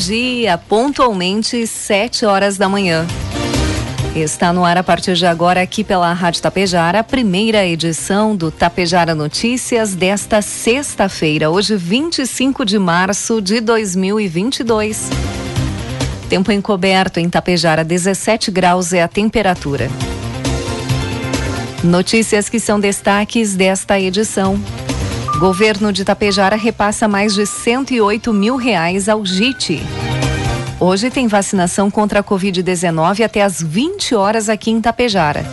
Dia, pontualmente sete horas da manhã. Está no ar a partir de agora aqui pela Rádio Tapejara, a primeira edição do Tapejara Notícias desta sexta-feira, hoje 25 de março de 2022. Tempo encoberto em Tapejara, 17 graus é a temperatura. Notícias que são destaques desta edição. Governo de Tapejara repassa mais de 108 mil reais ao JIT. Hoje tem vacinação contra a Covid-19 até às 20 horas aqui em Tapejara.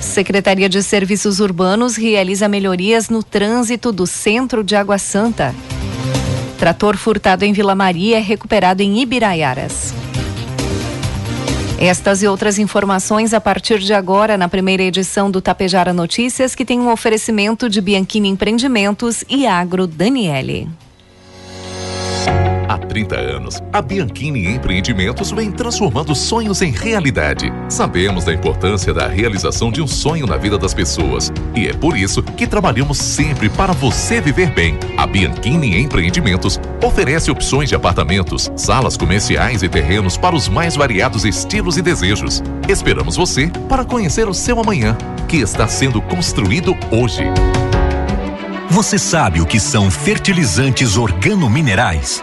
Secretaria de Serviços Urbanos realiza melhorias no trânsito do centro de Água Santa. Trator furtado em Vila Maria é recuperado em Ibiraiaras. Estas e outras informações a partir de agora na primeira edição do Tapejara Notícias, que tem um oferecimento de Bianchini Empreendimentos e Agro Daniele. Há 30 anos, a Bianchini Empreendimentos vem transformando sonhos em realidade. Sabemos da importância da realização de um sonho na vida das pessoas e é por isso que trabalhamos sempre para você viver bem. A Bianchini Empreendimentos oferece opções de apartamentos, salas comerciais e terrenos para os mais variados estilos e desejos. Esperamos você para conhecer o seu amanhã, que está sendo construído hoje. Você sabe o que são fertilizantes organominerais?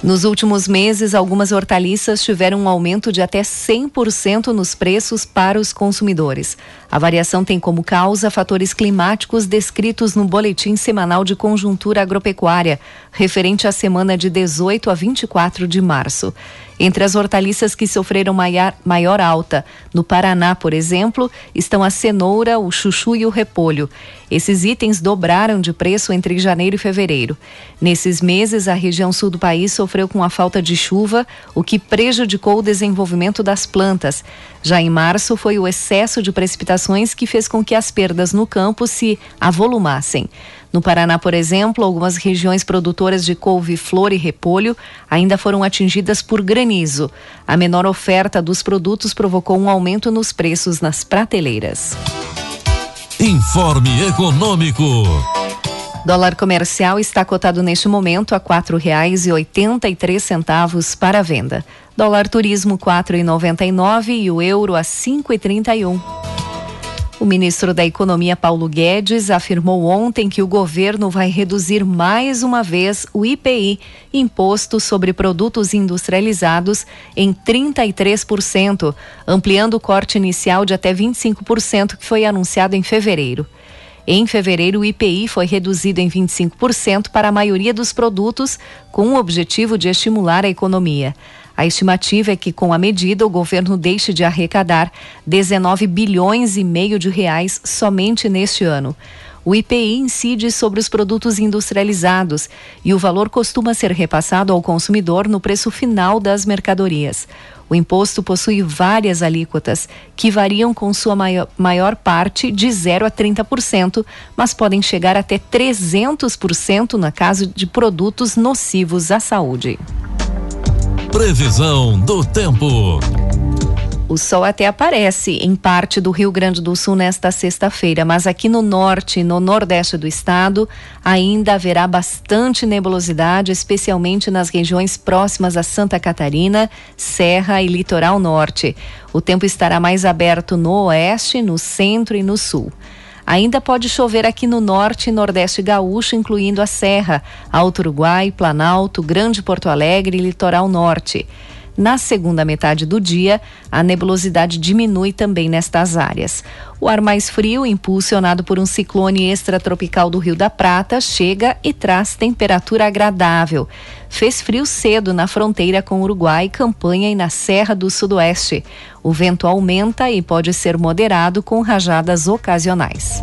Nos últimos meses, algumas hortaliças tiveram um aumento de até 100% nos preços para os consumidores. A variação tem como causa fatores climáticos descritos no Boletim Semanal de Conjuntura Agropecuária, referente à semana de 18 a 24 de março. Entre as hortaliças que sofreram maior, maior alta, no Paraná, por exemplo, estão a cenoura, o chuchu e o repolho. Esses itens dobraram de preço entre janeiro e fevereiro. Nesses meses, a região sul do país sofreu com a falta de chuva, o que prejudicou o desenvolvimento das plantas. Já em março, foi o excesso de precipitações que fez com que as perdas no campo se avolumassem. No Paraná, por exemplo, algumas regiões produtoras de couve-flor e repolho ainda foram atingidas por granizo. A menor oferta dos produtos provocou um aumento nos preços nas prateleiras. Informe Econômico. Dólar comercial está cotado neste momento a quatro reais e oitenta e três centavos para venda. Dólar turismo quatro e noventa e nove e o euro a cinco e trinta e um. O ministro da Economia, Paulo Guedes, afirmou ontem que o governo vai reduzir mais uma vez o IPI, Imposto sobre Produtos Industrializados, em 33%, ampliando o corte inicial de até 25% que foi anunciado em fevereiro. Em fevereiro, o IPI foi reduzido em 25% para a maioria dos produtos, com o objetivo de estimular a economia. A estimativa é que, com a medida, o governo deixe de arrecadar 19 bilhões e meio de reais somente neste ano. O IPI incide sobre os produtos industrializados e o valor costuma ser repassado ao consumidor no preço final das mercadorias. O imposto possui várias alíquotas, que variam com sua maior, parte de 0 a 30%, mas podem chegar até 300% no caso de produtos nocivos à saúde. Previsão do tempo. O sol até aparece em parte do Rio Grande do Sul nesta sexta-feira, mas aqui no norte e no nordeste do estado ainda haverá bastante nebulosidade, especialmente nas regiões próximas a Santa Catarina, Serra e Litoral Norte. O tempo estará mais aberto no oeste, no centro e no sul. Ainda pode chover aqui no norte e nordeste gaúcho, incluindo a Serra, Alto Uruguai, Planalto, Grande Porto Alegre e Litoral Norte. Na segunda metade do dia, a nebulosidade diminui também nestas áreas. O ar mais frio, impulsionado por um ciclone extratropical do Rio da Prata, chega e traz temperatura agradável. Fez frio cedo na fronteira com Uruguai, Campanha e na Serra do Sudoeste. O vento aumenta e pode ser moderado com rajadas ocasionais.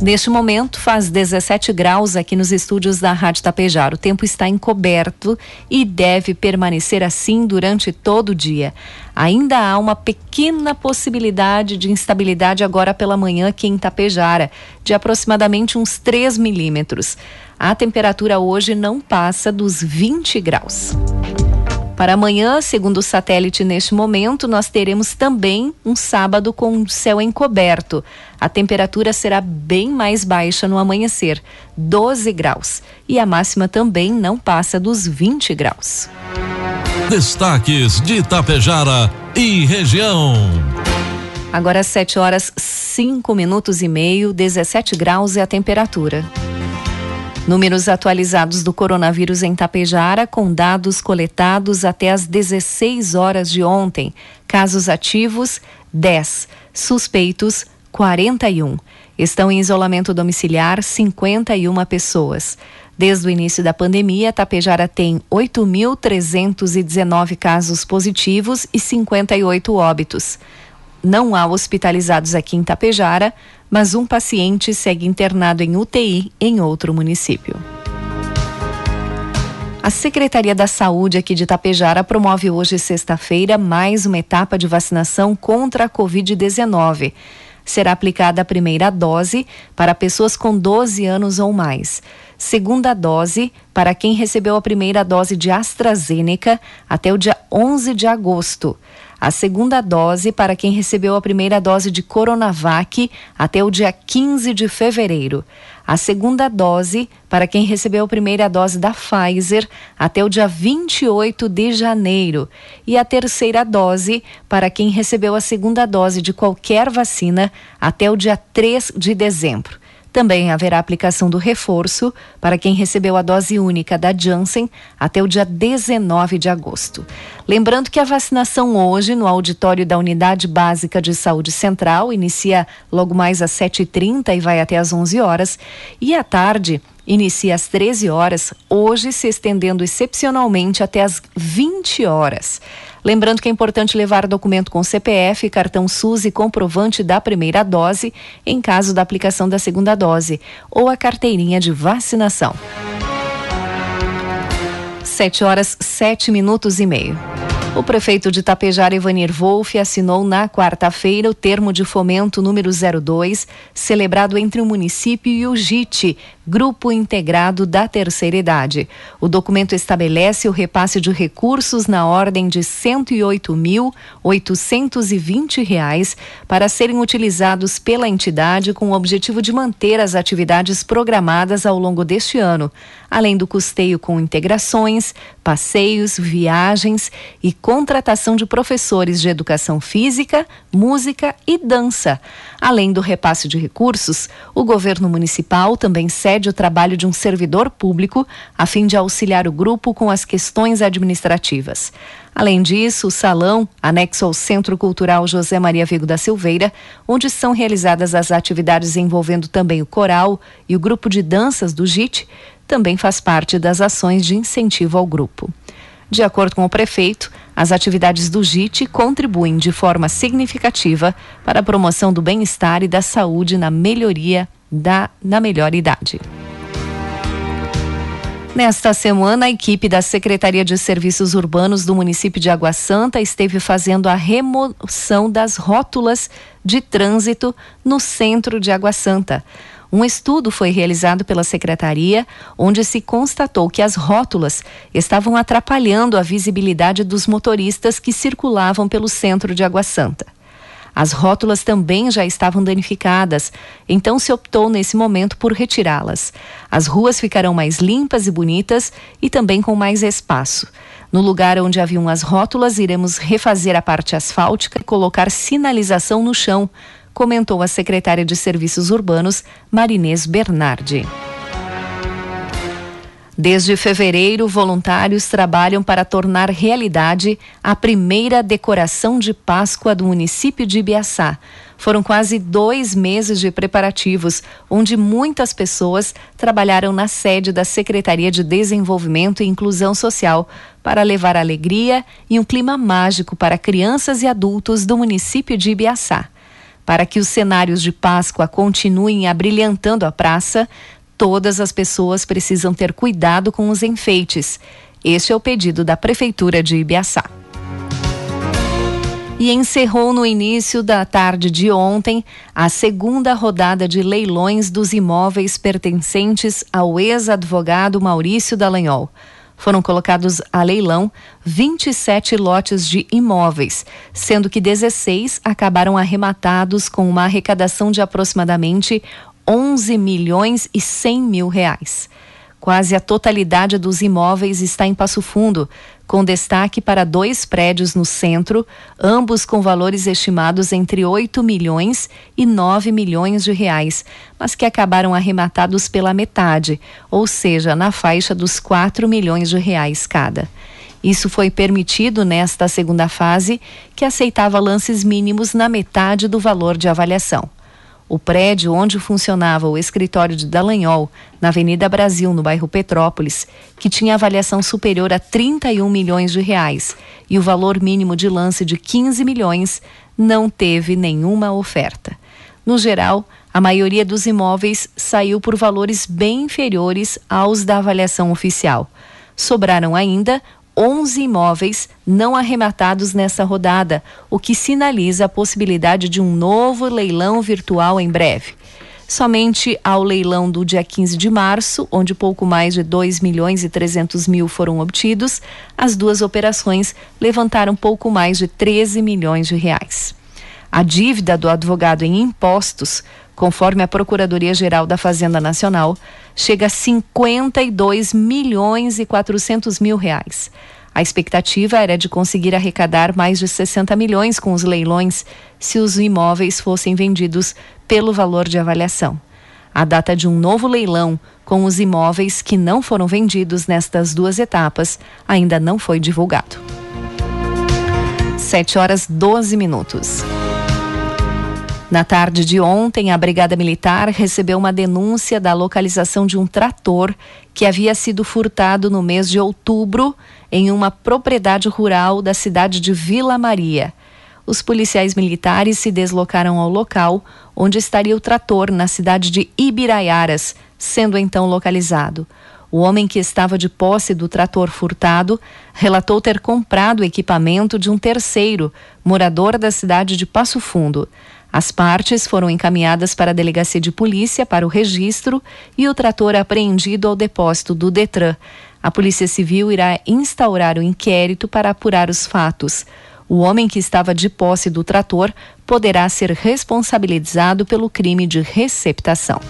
Neste momento, faz 17 graus aqui nos estúdios da Rádio Tapejar. O tempo está encoberto e deve permanecer assim durante todo o dia. Ainda há uma pequena possibilidade de instabilidade agora pela manhã aqui em Tapejara, de aproximadamente uns 3 milímetros. A temperatura hoje não passa dos 20 graus. Para amanhã, segundo o satélite neste momento, nós teremos também um sábado com céu encoberto. A temperatura será bem mais baixa no amanhecer, 12 graus, e a máxima também não passa dos 20 graus. Destaques de Itapejara e região. Agora 7 horas 5 minutos e meio, 17 graus é a temperatura. Números atualizados do coronavírus em Tapejara, com dados coletados até as 16 horas de ontem. Casos ativos, 10. Suspeitos, 41. Estão em isolamento domiciliar 51 pessoas. Desde o início da pandemia, Tapejara tem 8.319 casos positivos e 58 óbitos. Não há hospitalizados aqui em Tapejara, mas um paciente segue internado em UTI em outro município. A Secretaria da Saúde aqui de Tapejara promove hoje, sexta-feira, mais uma etapa de vacinação contra a Covid-19. Será aplicada a primeira dose para pessoas com 12 anos ou mais. Segunda dose para quem recebeu a primeira dose de AstraZeneca até o dia 11 de agosto a segunda dose para quem recebeu a primeira dose de Coronavac até o dia 15 de fevereiro. A segunda dose para quem recebeu a primeira dose da Pfizer até o dia 28 de janeiro. E a terceira dose para quem recebeu a segunda dose de qualquer vacina até o dia 3 de dezembro. Também haverá aplicação do reforço para quem recebeu a dose única da Janssen até o dia 19 de agosto. Lembrando que a vacinação hoje no auditório da Unidade Básica de Saúde Central inicia logo mais às 7h30 e vai até às 11 horas e à tarde inicia às 13 horas, hoje se estendendo excepcionalmente até às 20 horas. Lembrando que é importante levar documento com CPF, cartão SUS e comprovante da primeira dose, em caso da aplicação da segunda dose, ou a carteirinha de vacinação. 7 horas 7 minutos e meio. O prefeito de Tapejara, Ivanir Wolff, assinou na quarta-feira o termo de fomento número 02, celebrado entre o município e o JIT, Grupo Integrado da Terceira Idade. O documento estabelece o repasse de recursos na ordem de R$ 108.820 para serem utilizados pela entidade com o objetivo de manter as atividades programadas ao longo deste ano, além do custeio com integrações, passeios, viagens e contratação de professores de educação física, música e dança. Além do repasse de recursos, o governo municipal também cede o trabalho de um servidor público a fim de auxiliar o grupo com as questões administrativas. Além disso, o salão, anexo ao Centro Cultural José Maria Vigo da Silveira, onde são realizadas as atividades envolvendo também o coral e o grupo de danças do JIT, também faz parte das ações de incentivo ao grupo. De acordo com o prefeito, as atividades do JIT contribuem de forma significativa para a promoção do bem-estar e da saúde na melhoria da na melhor idade. Nesta semana, a equipe da Secretaria de Serviços Urbanos do município de Água Santa esteve fazendo a remoção das rótulas de trânsito no centro de Água Santa. Um estudo foi realizado pela secretaria, onde se constatou que as rótulas estavam atrapalhando a visibilidade dos motoristas que circulavam pelo centro de Água Santa. As rótulas também já estavam danificadas, então se optou nesse momento por retirá-las. As ruas ficarão mais limpas e bonitas e também com mais espaço. No lugar onde haviam as rótulas, iremos refazer a parte asfáltica e colocar sinalização no chão, comentou a secretária de Serviços Urbanos, Marinês Bernardi. Desde fevereiro, voluntários trabalham para tornar realidade a primeira decoração de Páscoa do município de Ibiaçá. Foram quase dois meses de preparativos, onde muitas pessoas trabalharam na sede da Secretaria de Desenvolvimento e Inclusão Social para levar alegria e um clima mágico para crianças e adultos do município de Ibiaçá. Para que os cenários de Páscoa continuem abrilhantando a praça, todas as pessoas precisam ter cuidado com os enfeites. Este é o pedido da Prefeitura de Ibiaçá. E encerrou no início da tarde de ontem a segunda rodada de leilões dos imóveis pertencentes ao ex-advogado Maurício Dallagnol. Foram colocados a leilão 27 lotes de imóveis, sendo que 16 acabaram arrematados com uma arrecadação de aproximadamente 11 milhões e 100 mil reais. Quase a totalidade dos imóveis está em Passo Fundo, com destaque para dois prédios no centro, ambos com valores estimados entre 8 milhões e 9 milhões de reais, mas que acabaram arrematados pela metade, ou seja, na faixa dos 4 milhões de reais cada. Isso foi permitido nesta segunda fase, que aceitava lances mínimos na metade do valor de avaliação. O prédio onde funcionava o escritório de Dallagnol, na Avenida Brasil, no bairro Petrópolis, que tinha avaliação superior a 31 milhões de reais e o valor mínimo de lance de 15 milhões, não teve nenhuma oferta. No geral, a maioria dos imóveis saiu por valores bem inferiores aos da avaliação oficial. Sobraram ainda 11 imóveis não arrematados nessa rodada, o que sinaliza a possibilidade de um novo leilão virtual em breve. Somente ao leilão do dia 15 de março, onde pouco mais de 2 milhões e 300 mil foram obtidos, as duas operações levantaram pouco mais de 13 milhões de reais. A dívida do advogado em impostos, conforme a Procuradoria-Geral da Fazenda Nacional, chega a 52 milhões e 400 mil reais. A expectativa era de conseguir arrecadar mais de 60 milhões com os leilões se os imóveis fossem vendidos pelo valor de avaliação. A data de um novo leilão com os imóveis que não foram vendidos nestas duas etapas ainda não foi divulgado. 7 horas 12 minutos. Na tarde de ontem, a Brigada Militar recebeu uma denúncia da localização de um trator que havia sido furtado no mês de outubro em uma propriedade rural da cidade de Vila Maria. Os policiais militares se deslocaram ao local onde estaria o trator, na cidade de Ibiraiaras, sendo então localizado. O homem que estava de posse do trator furtado relatou ter comprado o equipamento de um terceiro, morador da cidade de Passo Fundo. As partes foram encaminhadas para a delegacia de polícia para o registro e o trator apreendido ao depósito do Detran. A Polícia Civil irá instaurar o inquérito para apurar os fatos. O homem que estava de posse do trator poderá ser responsabilizado pelo crime de receptação.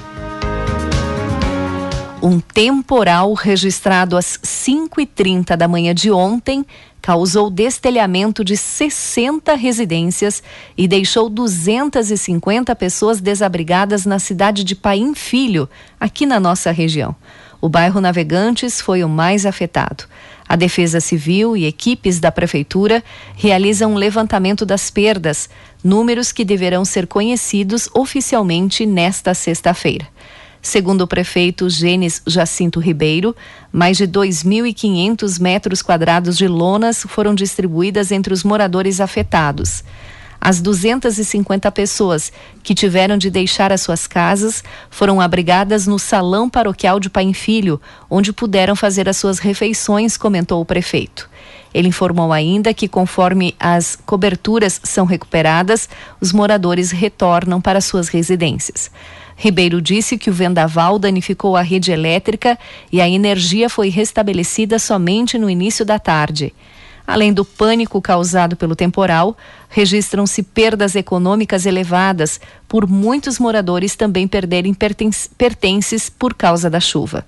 Um temporal registrado às 5h30 da manhã de ontem causou destelhamento de 60 residências e deixou 250 pessoas desabrigadas na cidade de Paim Filho, aqui na nossa região. O bairro Navegantes foi o mais afetado. A Defesa Civil e equipes da Prefeitura realizam um levantamento das perdas, números que deverão ser conhecidos oficialmente nesta sexta-feira. Segundo o prefeito Gênesis Jacinto Ribeiro, mais de 2.500 metros quadrados de lonas foram distribuídas entre os moradores afetados. As 250 pessoas que tiveram de deixar as suas casas foram abrigadas no Salão Paroquial de Pai Filho, onde puderam fazer as suas refeições, comentou o prefeito. Ele informou ainda que, conforme as coberturas são recuperadas, os moradores retornam para suas residências. Ribeiro disse que o vendaval danificou a rede elétrica e a energia foi restabelecida somente no início da tarde. Além do pânico causado pelo temporal, registram-se perdas econômicas elevadas por muitos moradores também perderem pertences por causa da chuva.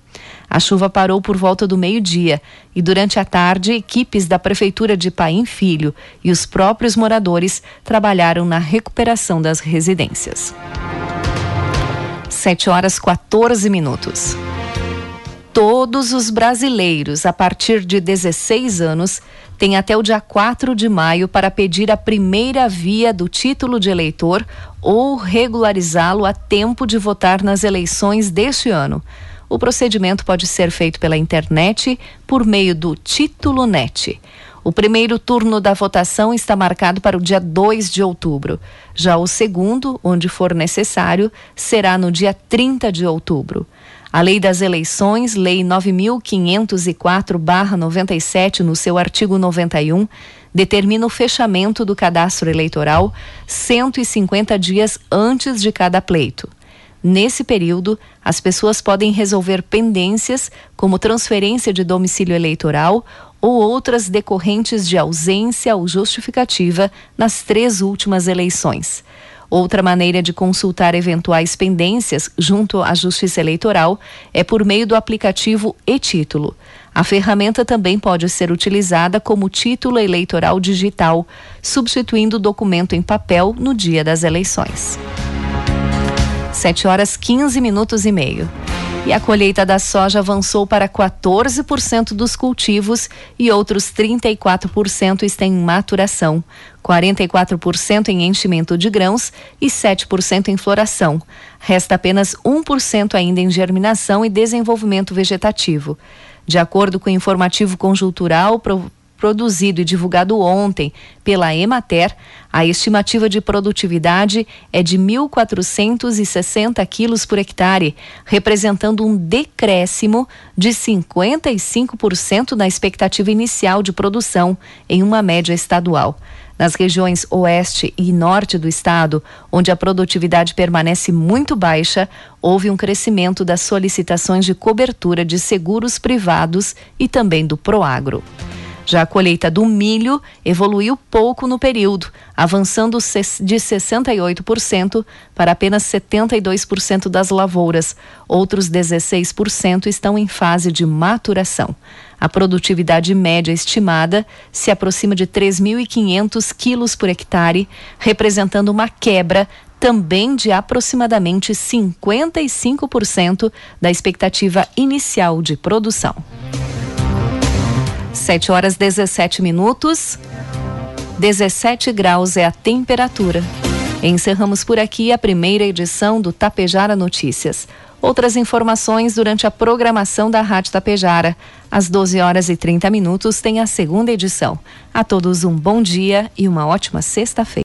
A chuva parou por volta do meio-dia e durante a tarde equipes da prefeitura de Paim Filho e os próprios moradores trabalharam na recuperação das residências. 7 horas 14 minutos. Todos os brasileiros a partir de 16 anos têm até o dia 4 de maio para pedir a primeira via do título de eleitor ou regularizá-lo a tempo de votar nas eleições deste ano. O procedimento pode ser feito pela internet por meio do Título Net. O primeiro turno da votação está marcado para o dia 2 de outubro. Já o segundo, onde for necessário, será no dia 30 de outubro. A Lei das Eleições, Lei 9504-97, no seu artigo 91, determina o fechamento do cadastro eleitoral 150 dias antes de cada pleito. Nesse período, as pessoas podem resolver pendências, como transferência de domicílio eleitoral ou outras decorrentes de ausência ou justificativa nas três últimas eleições. Outra maneira de consultar eventuais pendências junto à Justiça Eleitoral é por meio do aplicativo e-Título. A ferramenta também pode ser utilizada como título eleitoral digital, substituindo o documento em papel no dia das eleições. 7 horas 15 minutos e meio. E a colheita da soja avançou para 14% dos cultivos e outros 34% estão em maturação, 44% em enchimento de grãos e 7% em floração. Resta apenas 1% ainda em germinação e desenvolvimento vegetativo. De acordo com o informativo conjuntural produzido e divulgado ontem pela Emater, a estimativa de produtividade é de 1.460 quilos por hectare, representando um decréscimo de 55% na expectativa inicial de produção em uma média estadual. Nas regiões oeste e norte do estado, onde a produtividade permanece muito baixa, houve um crescimento das solicitações de cobertura de seguros privados e também do Proagro. Já a colheita do milho evoluiu pouco no período, avançando de 68% para apenas 72% das lavouras. Outros 16% estão em fase de maturação. A produtividade média estimada se aproxima de 3.500 quilos por hectare, representando uma quebra também de aproximadamente 55% da expectativa inicial de produção. 7 horas 17 minutos. 17 graus é a temperatura. Encerramos por aqui a primeira edição do Tapejara Notícias. Outras informações durante a programação da Rádio Tapejara. Às 12 horas e 30 minutos tem a segunda edição. A todos um bom dia e uma ótima sexta-feira.